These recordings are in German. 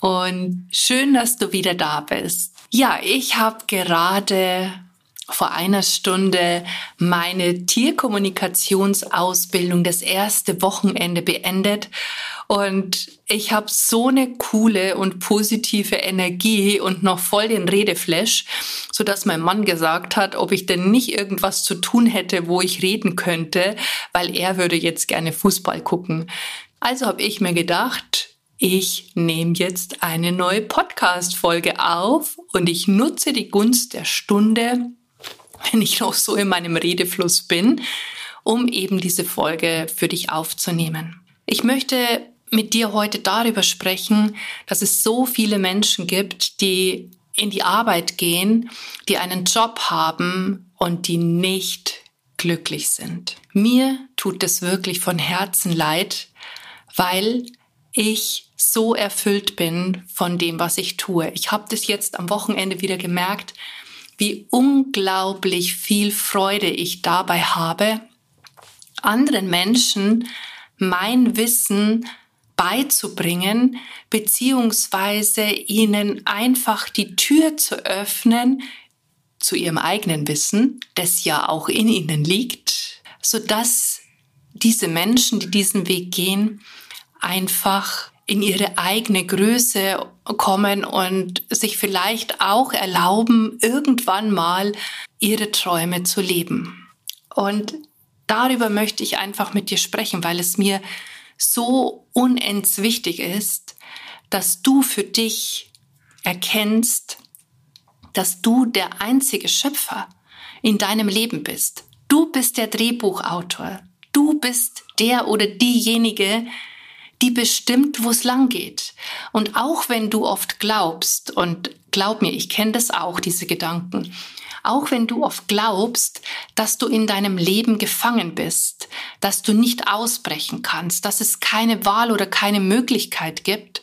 und schön, dass du wieder da bist. Ja, ich habe gerade vor einer Stunde meine Tierkommunikationsausbildung, das erste Wochenende beendet. Und ich habe so eine coole und positive Energie und noch voll den Redeflash, so dass mein Mann gesagt hat, ob ich denn nicht irgendwas zu tun hätte, wo ich reden könnte, weil er würde jetzt gerne Fußball gucken. Also habe ich mir gedacht, ich nehme jetzt eine neue Podcast-Folge auf und ich nutze die Gunst der Stunde, wenn ich noch so in meinem Redefluss bin, um eben diese Folge für dich aufzunehmen. Ich möchte mit dir heute darüber sprechen, dass es so viele Menschen gibt, die in die Arbeit gehen, die einen Job haben und die nicht glücklich sind. Mir tut es wirklich von Herzen leid, weil ich so erfüllt bin von dem, was ich tue. Ich habe das jetzt am Wochenende wieder gemerkt, wie unglaublich viel Freude ich dabei habe, anderen Menschen mein Wissen beizubringen, beziehungsweise ihnen einfach die Tür zu öffnen zu ihrem eigenen Wissen, das ja auch in ihnen liegt, so dass diese Menschen, die diesen Weg gehen, einfach in ihre eigene Größe kommen und sich vielleicht auch erlauben, irgendwann mal ihre Träume zu leben. Und darüber möchte ich einfach mit dir sprechen, weil es mir so unends wichtig ist, dass du für dich erkennst, dass du der einzige Schöpfer in deinem Leben bist. Du bist der Drehbuchautor. Du bist der oder diejenige, die bestimmt, wo es lang geht. Und auch wenn du oft glaubst, und glaub mir, ich kenne das auch, diese Gedanken, auch wenn du oft glaubst, dass du in deinem Leben gefangen bist, dass du nicht ausbrechen kannst, dass es keine Wahl oder keine Möglichkeit gibt,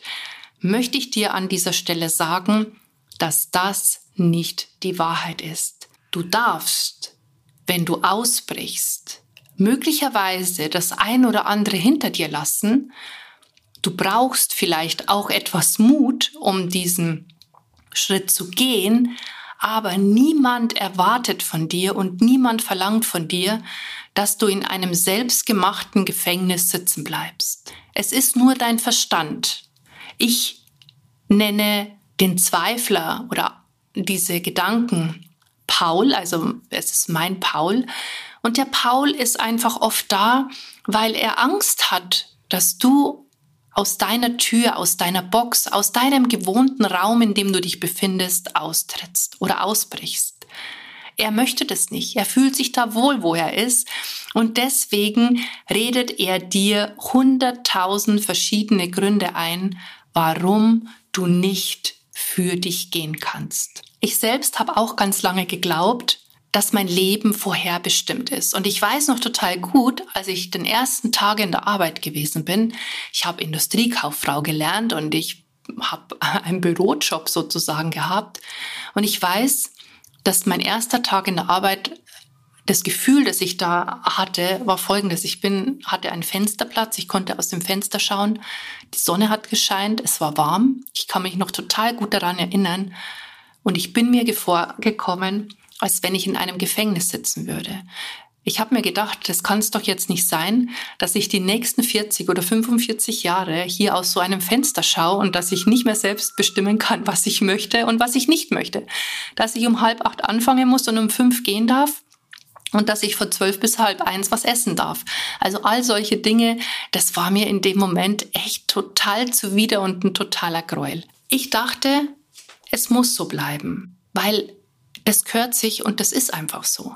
möchte ich dir an dieser Stelle sagen, dass das nicht die Wahrheit ist. Du darfst, wenn du ausbrichst, möglicherweise das ein oder andere hinter dir lassen Du brauchst vielleicht auch etwas Mut, um diesen Schritt zu gehen, aber niemand erwartet von dir und niemand verlangt von dir, dass du in einem selbstgemachten Gefängnis sitzen bleibst. Es ist nur dein Verstand. Ich nenne den Zweifler oder diese Gedanken Paul, also es ist mein Paul. Und der Paul ist einfach oft da, weil er Angst hat, dass du aus deiner Tür, aus deiner Box, aus deinem gewohnten Raum, in dem du dich befindest, austrittst oder ausbrichst. Er möchte das nicht. Er fühlt sich da wohl, wo er ist. Und deswegen redet er dir hunderttausend verschiedene Gründe ein, warum du nicht für dich gehen kannst. Ich selbst habe auch ganz lange geglaubt, dass mein Leben vorherbestimmt ist. Und ich weiß noch total gut, als ich den ersten Tag in der Arbeit gewesen bin, ich habe Industriekauffrau gelernt und ich habe einen Bürojob sozusagen gehabt. Und ich weiß, dass mein erster Tag in der Arbeit das Gefühl, das ich da hatte, war folgendes. Ich bin, hatte einen Fensterplatz, ich konnte aus dem Fenster schauen. Die Sonne hat gescheint, es war warm. Ich kann mich noch total gut daran erinnern. Und ich bin mir vorgekommen, als wenn ich in einem Gefängnis sitzen würde. Ich habe mir gedacht, das kann es doch jetzt nicht sein, dass ich die nächsten 40 oder 45 Jahre hier aus so einem Fenster schaue und dass ich nicht mehr selbst bestimmen kann, was ich möchte und was ich nicht möchte. Dass ich um halb acht anfangen muss und um fünf gehen darf und dass ich von zwölf bis halb eins was essen darf. Also all solche Dinge, das war mir in dem Moment echt total zuwider und ein totaler Gräuel. Ich dachte, es muss so bleiben, weil es gehört sich und das ist einfach so.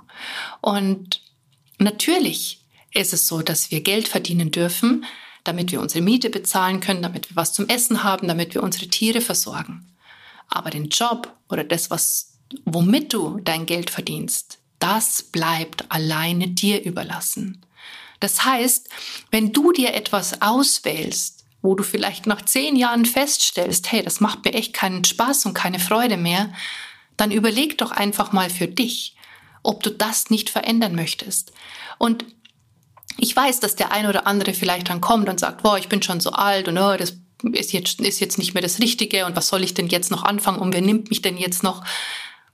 Und natürlich ist es so, dass wir Geld verdienen dürfen, damit wir unsere Miete bezahlen können, damit wir was zum Essen haben, damit wir unsere Tiere versorgen. Aber den Job oder das, was, womit du dein Geld verdienst, das bleibt alleine dir überlassen. Das heißt, wenn du dir etwas auswählst, wo du vielleicht nach zehn Jahren feststellst, hey, das macht mir echt keinen Spaß und keine Freude mehr, dann überleg doch einfach mal für dich, ob du das nicht verändern möchtest. Und ich weiß, dass der ein oder andere vielleicht dann kommt und sagt, boah, ich bin schon so alt und oh, das ist jetzt, ist jetzt nicht mehr das Richtige und was soll ich denn jetzt noch anfangen und wer nimmt mich denn jetzt noch?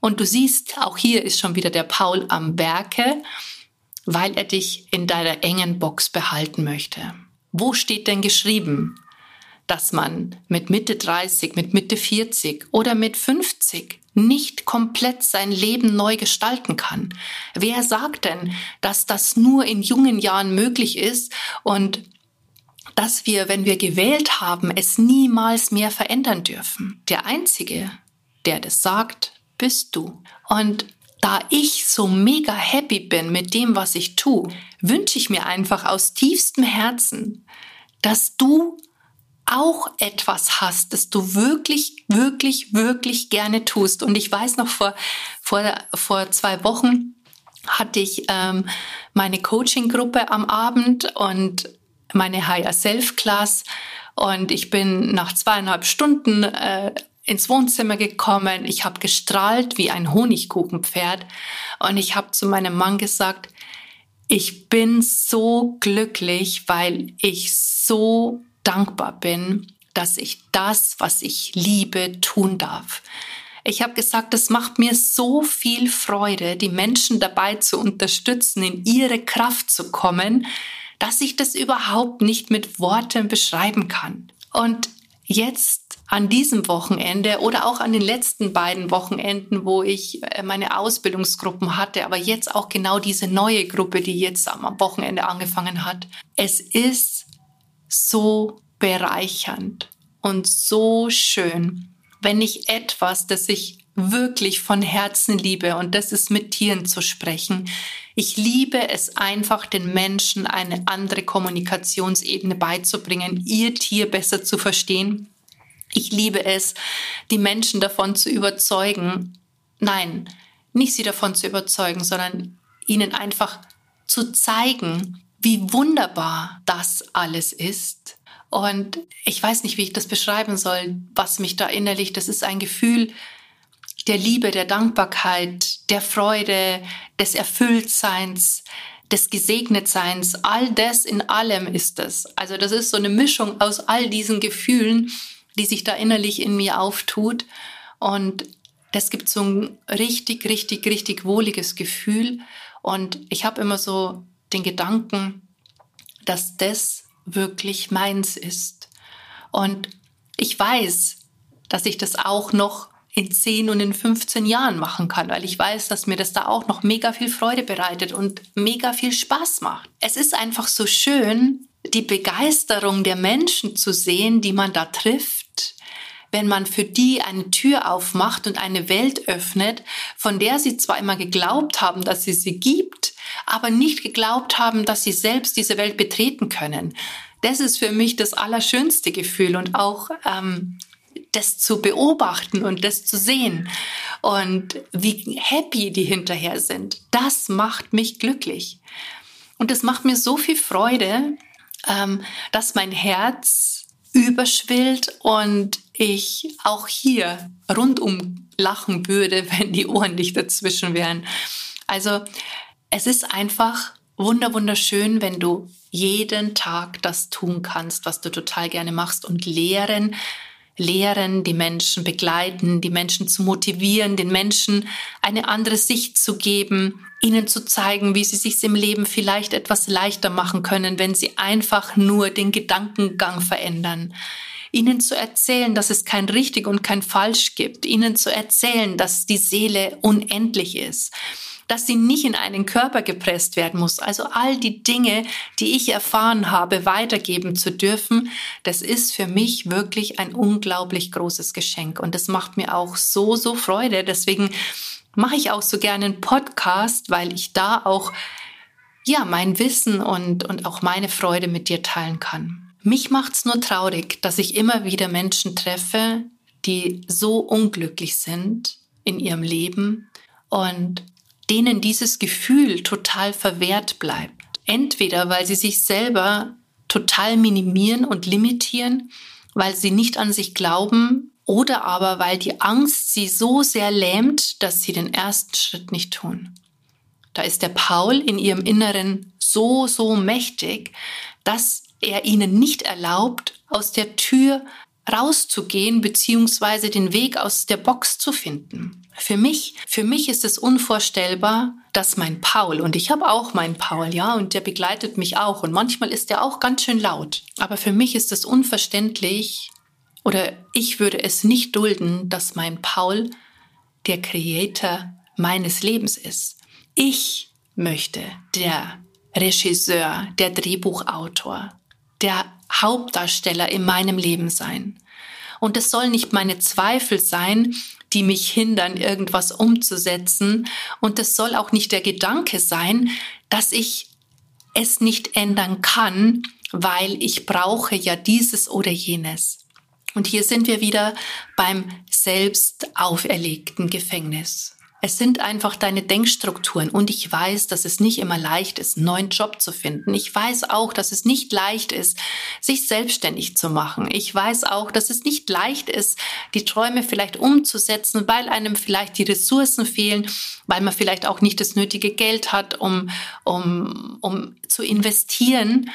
Und du siehst, auch hier ist schon wieder der Paul am Werke, weil er dich in deiner engen Box behalten möchte. Wo steht denn geschrieben, dass man mit Mitte 30, mit Mitte 40 oder mit 50 nicht komplett sein Leben neu gestalten kann. Wer sagt denn, dass das nur in jungen Jahren möglich ist und dass wir, wenn wir gewählt haben, es niemals mehr verändern dürfen? Der Einzige, der das sagt, bist du. Und da ich so mega happy bin mit dem, was ich tue, wünsche ich mir einfach aus tiefstem Herzen, dass du auch etwas hast, das du wirklich, wirklich, wirklich gerne tust. Und ich weiß noch vor, vor, vor zwei Wochen hatte ich ähm, meine Coaching-Gruppe am Abend und meine Higher Self Class und ich bin nach zweieinhalb Stunden äh, ins Wohnzimmer gekommen. Ich habe gestrahlt wie ein Honigkuchenpferd und ich habe zu meinem Mann gesagt, ich bin so glücklich, weil ich so dankbar bin, dass ich das, was ich liebe, tun darf. Ich habe gesagt, es macht mir so viel Freude, die Menschen dabei zu unterstützen, in ihre Kraft zu kommen, dass ich das überhaupt nicht mit Worten beschreiben kann. Und jetzt an diesem Wochenende oder auch an den letzten beiden Wochenenden, wo ich äh, meine Ausbildungsgruppen hatte, aber jetzt auch genau diese neue Gruppe, die jetzt am Wochenende angefangen hat. Es ist so bereichernd und so schön, wenn ich etwas, das ich wirklich von Herzen liebe, und das ist mit Tieren zu sprechen. Ich liebe es einfach, den Menschen eine andere Kommunikationsebene beizubringen, ihr Tier besser zu verstehen. Ich liebe es, die Menschen davon zu überzeugen. Nein, nicht sie davon zu überzeugen, sondern ihnen einfach zu zeigen, wie wunderbar das alles ist. Und ich weiß nicht, wie ich das beschreiben soll, was mich da innerlich, das ist ein Gefühl der Liebe, der Dankbarkeit, der Freude, des Erfülltseins, des Gesegnetseins. All das in allem ist es. Also das ist so eine Mischung aus all diesen Gefühlen, die sich da innerlich in mir auftut. Und das gibt so ein richtig, richtig, richtig wohliges Gefühl. Und ich habe immer so den Gedanken, dass das wirklich meins ist. Und ich weiß, dass ich das auch noch in 10 und in 15 Jahren machen kann, weil ich weiß, dass mir das da auch noch mega viel Freude bereitet und mega viel Spaß macht. Es ist einfach so schön, die Begeisterung der Menschen zu sehen, die man da trifft, wenn man für die eine Tür aufmacht und eine Welt öffnet, von der sie zwar immer geglaubt haben, dass sie sie gibt, aber nicht geglaubt haben, dass sie selbst diese Welt betreten können. Das ist für mich das allerschönste Gefühl und auch ähm, das zu beobachten und das zu sehen und wie happy die hinterher sind. Das macht mich glücklich. Und es macht mir so viel Freude, ähm, dass mein Herz überschwillt und ich auch hier rundum lachen würde, wenn die Ohren nicht dazwischen wären. Also es ist einfach wunder wunderschön, wenn du jeden Tag das tun kannst, was du total gerne machst und lehren, lehren, die Menschen begleiten, die Menschen zu motivieren, den Menschen eine andere Sicht zu geben, ihnen zu zeigen, wie sie sich im Leben vielleicht etwas leichter machen können, wenn sie einfach nur den Gedankengang verändern ihnen zu erzählen, dass es kein richtig und kein falsch gibt, ihnen zu erzählen, dass die Seele unendlich ist, dass sie nicht in einen Körper gepresst werden muss. Also all die Dinge, die ich erfahren habe, weitergeben zu dürfen, das ist für mich wirklich ein unglaublich großes Geschenk. Und das macht mir auch so, so Freude. Deswegen mache ich auch so gerne einen Podcast, weil ich da auch ja, mein Wissen und, und auch meine Freude mit dir teilen kann. Mich macht's nur traurig, dass ich immer wieder Menschen treffe, die so unglücklich sind in ihrem Leben und denen dieses Gefühl total verwehrt bleibt. Entweder weil sie sich selber total minimieren und limitieren, weil sie nicht an sich glauben oder aber weil die Angst sie so sehr lähmt, dass sie den ersten Schritt nicht tun. Da ist der Paul in ihrem Inneren so, so mächtig, dass er ihnen nicht erlaubt, aus der Tür rauszugehen beziehungsweise den Weg aus der Box zu finden. Für mich, für mich ist es unvorstellbar, dass mein Paul, und ich habe auch meinen Paul, ja, und der begleitet mich auch, und manchmal ist er auch ganz schön laut. Aber für mich ist es unverständlich, oder ich würde es nicht dulden, dass mein Paul der Creator meines Lebens ist. Ich möchte der Regisseur, der Drehbuchautor, der Hauptdarsteller in meinem Leben sein. Und es soll nicht meine Zweifel sein, die mich hindern, irgendwas umzusetzen. Und es soll auch nicht der Gedanke sein, dass ich es nicht ändern kann, weil ich brauche ja dieses oder jenes. Und hier sind wir wieder beim selbst auferlegten Gefängnis. Es sind einfach deine Denkstrukturen und ich weiß, dass es nicht immer leicht ist, einen neuen Job zu finden. Ich weiß auch, dass es nicht leicht ist, sich selbstständig zu machen. Ich weiß auch, dass es nicht leicht ist, die Träume vielleicht umzusetzen, weil einem vielleicht die Ressourcen fehlen, weil man vielleicht auch nicht das nötige Geld hat, um, um, um zu investieren.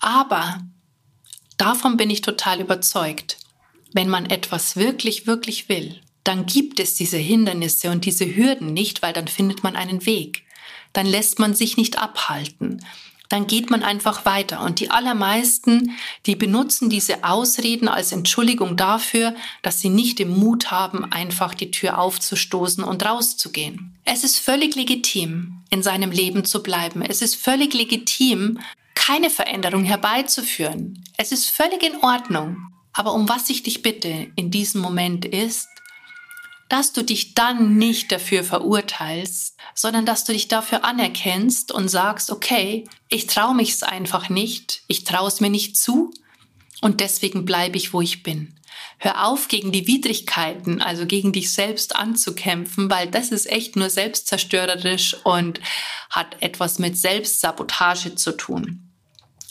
Aber davon bin ich total überzeugt. Wenn man etwas wirklich, wirklich will, dann gibt es diese Hindernisse und diese Hürden nicht, weil dann findet man einen Weg. Dann lässt man sich nicht abhalten. Dann geht man einfach weiter. Und die allermeisten, die benutzen diese Ausreden als Entschuldigung dafür, dass sie nicht den Mut haben, einfach die Tür aufzustoßen und rauszugehen. Es ist völlig legitim, in seinem Leben zu bleiben. Es ist völlig legitim, keine Veränderung herbeizuführen. Es ist völlig in Ordnung. Aber um was ich dich bitte in diesem Moment ist, dass du dich dann nicht dafür verurteilst, sondern dass du dich dafür anerkennst und sagst, okay, ich traue mich es einfach nicht, ich traue es mir nicht zu und deswegen bleibe ich, wo ich bin. Hör auf, gegen die Widrigkeiten, also gegen dich selbst anzukämpfen, weil das ist echt nur selbstzerstörerisch und hat etwas mit Selbstsabotage zu tun.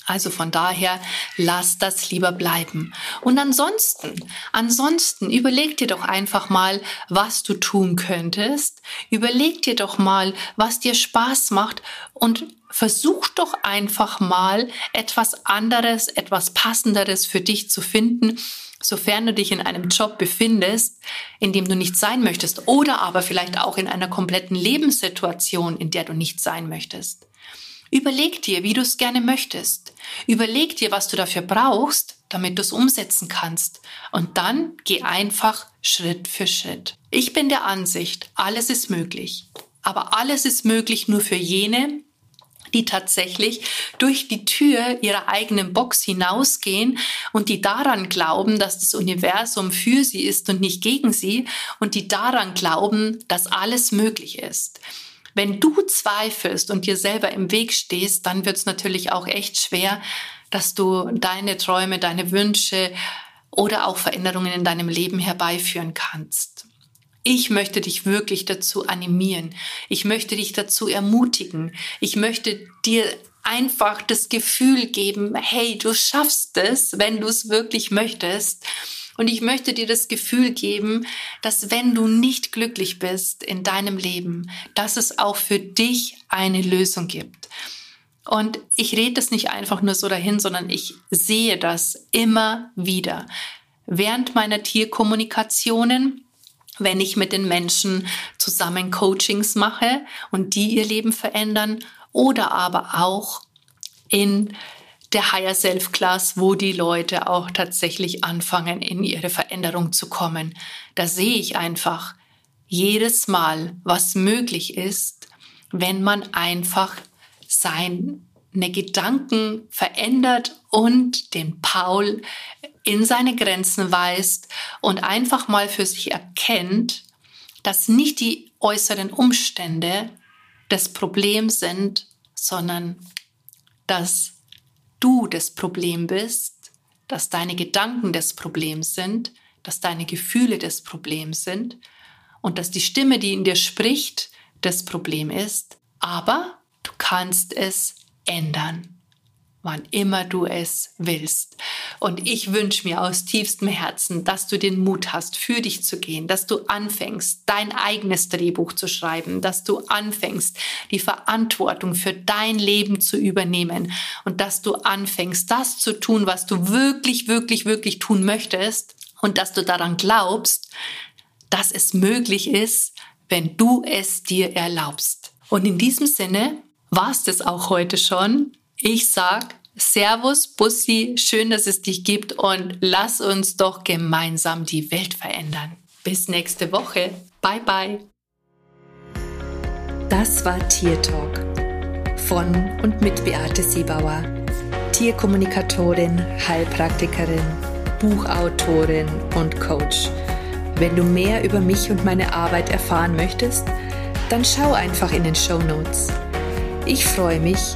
Also von daher, lass das lieber bleiben. Und ansonsten, ansonsten, überleg dir doch einfach mal, was du tun könntest. Überleg dir doch mal, was dir Spaß macht und versuch doch einfach mal etwas anderes, etwas passenderes für dich zu finden, sofern du dich in einem Job befindest, in dem du nicht sein möchtest oder aber vielleicht auch in einer kompletten Lebenssituation, in der du nicht sein möchtest. Überleg dir, wie du es gerne möchtest. Überleg dir, was du dafür brauchst, damit du es umsetzen kannst. Und dann geh einfach Schritt für Schritt. Ich bin der Ansicht, alles ist möglich. Aber alles ist möglich nur für jene, die tatsächlich durch die Tür ihrer eigenen Box hinausgehen und die daran glauben, dass das Universum für sie ist und nicht gegen sie und die daran glauben, dass alles möglich ist. Wenn du zweifelst und dir selber im Weg stehst, dann wird es natürlich auch echt schwer, dass du deine Träume, deine Wünsche oder auch Veränderungen in deinem Leben herbeiführen kannst. Ich möchte dich wirklich dazu animieren. Ich möchte dich dazu ermutigen. Ich möchte dir einfach das Gefühl geben, hey, du schaffst es, wenn du es wirklich möchtest. Und ich möchte dir das Gefühl geben, dass wenn du nicht glücklich bist in deinem Leben, dass es auch für dich eine Lösung gibt. Und ich rede das nicht einfach nur so dahin, sondern ich sehe das immer wieder. Während meiner Tierkommunikationen, wenn ich mit den Menschen zusammen Coachings mache und die ihr Leben verändern oder aber auch in der Higher Self Class, wo die Leute auch tatsächlich anfangen, in ihre Veränderung zu kommen. Da sehe ich einfach jedes Mal, was möglich ist, wenn man einfach seine Gedanken verändert und den Paul in seine Grenzen weist und einfach mal für sich erkennt, dass nicht die äußeren Umstände das Problem sind, sondern dass du das Problem bist, dass deine Gedanken das Problem sind, dass deine Gefühle das Problem sind und dass die Stimme, die in dir spricht, das Problem ist, aber du kannst es ändern wann immer du es willst. Und ich wünsche mir aus tiefstem Herzen, dass du den Mut hast, für dich zu gehen, dass du anfängst, dein eigenes Drehbuch zu schreiben, dass du anfängst, die Verantwortung für dein Leben zu übernehmen und dass du anfängst, das zu tun, was du wirklich, wirklich, wirklich tun möchtest und dass du daran glaubst, dass es möglich ist, wenn du es dir erlaubst. Und in diesem Sinne war es das auch heute schon. Ich sag Servus, Bussi, schön, dass es dich gibt und lass uns doch gemeinsam die Welt verändern. Bis nächste Woche. Bye bye. Das war Tier Talk von und mit Beate Siebauer, Tierkommunikatorin, Heilpraktikerin, Buchautorin und Coach. Wenn du mehr über mich und meine Arbeit erfahren möchtest, dann schau einfach in den Show Notes. Ich freue mich,